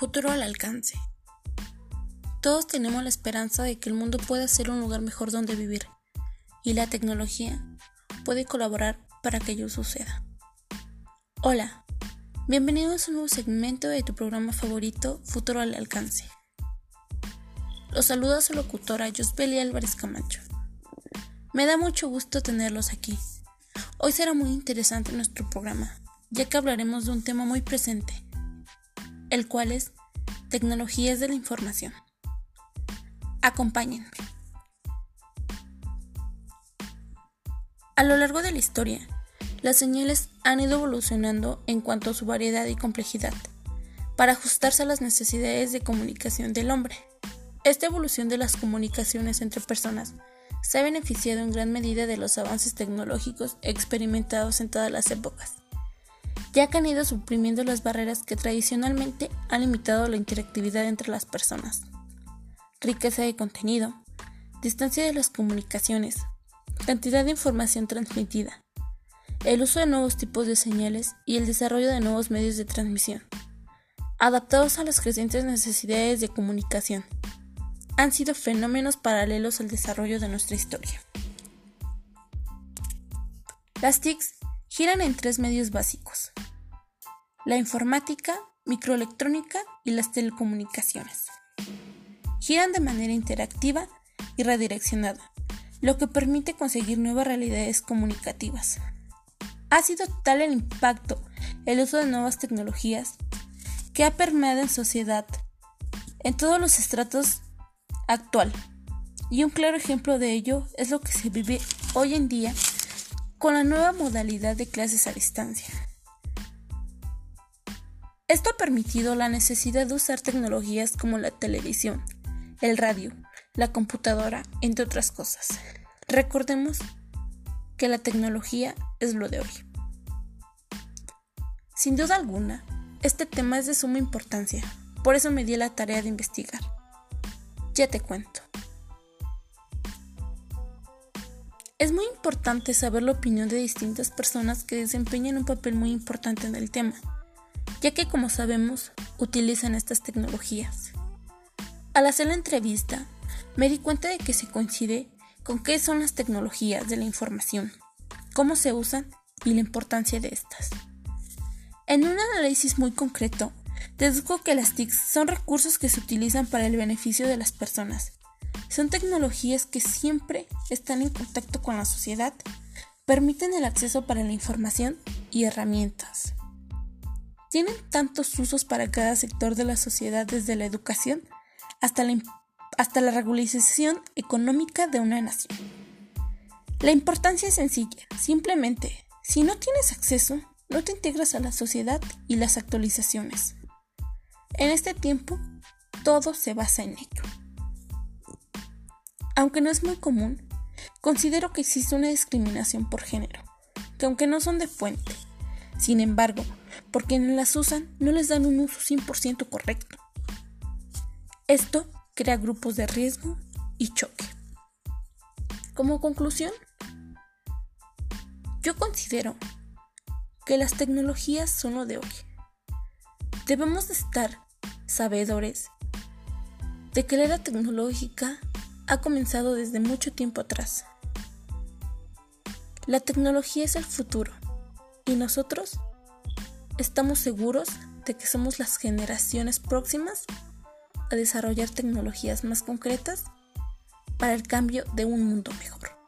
Futuro al alcance. Todos tenemos la esperanza de que el mundo pueda ser un lugar mejor donde vivir y la tecnología puede colaborar para que ello suceda. Hola, bienvenidos a un nuevo segmento de tu programa favorito Futuro al alcance. Los saluda su locutora Josbeli Álvarez Camacho. Me da mucho gusto tenerlos aquí. Hoy será muy interesante nuestro programa, ya que hablaremos de un tema muy presente el cual es Tecnologías de la Información. Acompáñenme. A lo largo de la historia, las señales han ido evolucionando en cuanto a su variedad y complejidad, para ajustarse a las necesidades de comunicación del hombre. Esta evolución de las comunicaciones entre personas se ha beneficiado en gran medida de los avances tecnológicos experimentados en todas las épocas ya que han ido suprimiendo las barreras que tradicionalmente han limitado la interactividad entre las personas. Riqueza de contenido, distancia de las comunicaciones, cantidad de información transmitida, el uso de nuevos tipos de señales y el desarrollo de nuevos medios de transmisión, adaptados a las crecientes necesidades de comunicación, han sido fenómenos paralelos al desarrollo de nuestra historia. Las TICs giran en tres medios básicos, la informática, microelectrónica y las telecomunicaciones. Giran de manera interactiva y redireccionada, lo que permite conseguir nuevas realidades comunicativas. Ha sido tal el impacto el uso de nuevas tecnologías que ha permeado en sociedad en todos los estratos actual. Y un claro ejemplo de ello es lo que se vive hoy en día con la nueva modalidad de clases a distancia. Esto ha permitido la necesidad de usar tecnologías como la televisión, el radio, la computadora, entre otras cosas. Recordemos que la tecnología es lo de hoy. Sin duda alguna, este tema es de suma importancia, por eso me di la tarea de investigar. Ya te cuento. Es muy importante saber la opinión de distintas personas que desempeñan un papel muy importante en el tema, ya que como sabemos, utilizan estas tecnologías. Al hacer la entrevista, me di cuenta de que se coincide con qué son las tecnologías de la información, cómo se usan y la importancia de estas. En un análisis muy concreto, deduzco que las TICs son recursos que se utilizan para el beneficio de las personas son tecnologías que siempre están en contacto con la sociedad, permiten el acceso para la información y herramientas. Tienen tantos usos para cada sector de la sociedad desde la educación hasta la, hasta la regularización económica de una nación. La importancia es sencilla, simplemente, si no tienes acceso, no te integras a la sociedad y las actualizaciones. En este tiempo, todo se basa en ello. Aunque no es muy común, considero que existe una discriminación por género, que aunque no son de fuente, sin embargo, por quienes las usan no les dan un uso 100% correcto. Esto crea grupos de riesgo y choque. Como conclusión, yo considero que las tecnologías son lo de hoy. Debemos estar sabedores de que la era tecnológica ha comenzado desde mucho tiempo atrás. La tecnología es el futuro y nosotros estamos seguros de que somos las generaciones próximas a desarrollar tecnologías más concretas para el cambio de un mundo mejor.